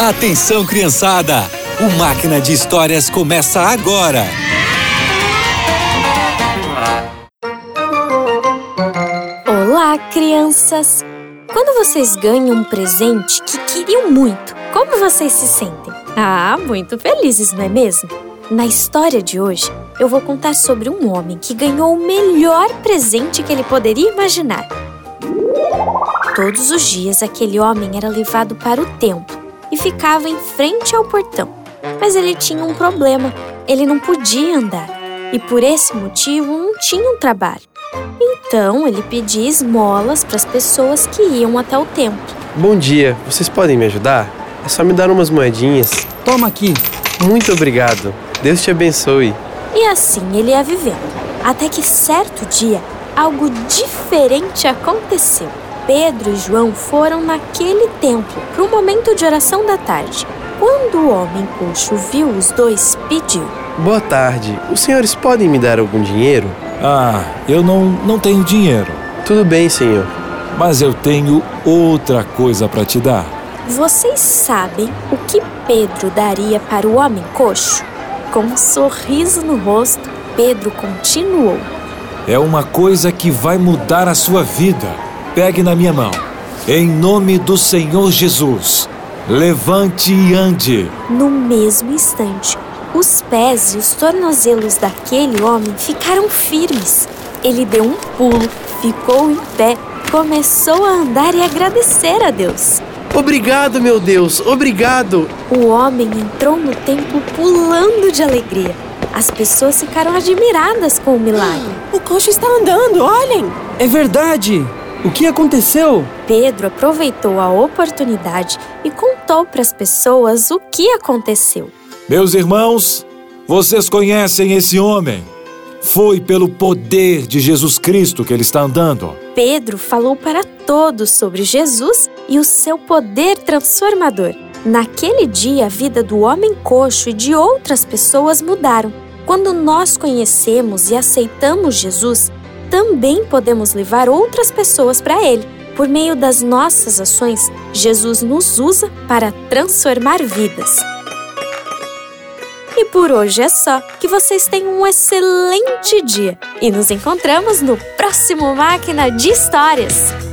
Atenção, criançada! O Máquina de Histórias começa agora! Olá, crianças! Quando vocês ganham um presente que queriam muito, como vocês se sentem? Ah, muito felizes, não é mesmo? Na história de hoje, eu vou contar sobre um homem que ganhou o melhor presente que ele poderia imaginar. Todos os dias, aquele homem era levado para o templo e ficava em frente ao portão. Mas ele tinha um problema: ele não podia andar e, por esse motivo, não tinha um trabalho. Então, ele pedia esmolas para as pessoas que iam até o templo. Bom dia, vocês podem me ajudar? É só me dar umas moedinhas. Toma aqui. Muito obrigado. Deus te abençoe. E assim ele ia vivendo. Até que certo dia, algo diferente aconteceu. Pedro e João foram naquele templo para o momento de oração da tarde. Quando o homem coxo viu os dois, pediu: Boa tarde. Os senhores podem me dar algum dinheiro? Ah, eu não, não tenho dinheiro, Tudo bem, senhor. mas eu tenho outra coisa para te dar. Vocês sabem o que Pedro daria para o homem coxo? Com um sorriso no rosto, Pedro continuou: É uma coisa que vai mudar a sua vida. Pegue na minha mão. Em nome do Senhor Jesus, levante e ande. No mesmo instante, os pés e os tornozelos daquele homem ficaram firmes. Ele deu um pulo, ficou em pé, começou a andar e agradecer a Deus. Obrigado, meu Deus. Obrigado. O homem entrou no templo pulando de alegria. As pessoas ficaram admiradas com o milagre. O coxo está andando, olhem! É verdade! O que aconteceu? Pedro aproveitou a oportunidade e contou para as pessoas o que aconteceu. Meus irmãos, vocês conhecem esse homem? Foi pelo poder de Jesus Cristo que ele está andando. Pedro falou para todos sobre Jesus e o seu poder transformador. Naquele dia, a vida do homem coxo e de outras pessoas mudaram. Quando nós conhecemos e aceitamos Jesus, também podemos levar outras pessoas para Ele. Por meio das nossas ações, Jesus nos usa para transformar vidas. E por hoje é só. Que vocês tenham um excelente dia e nos encontramos no próximo Máquina de Histórias.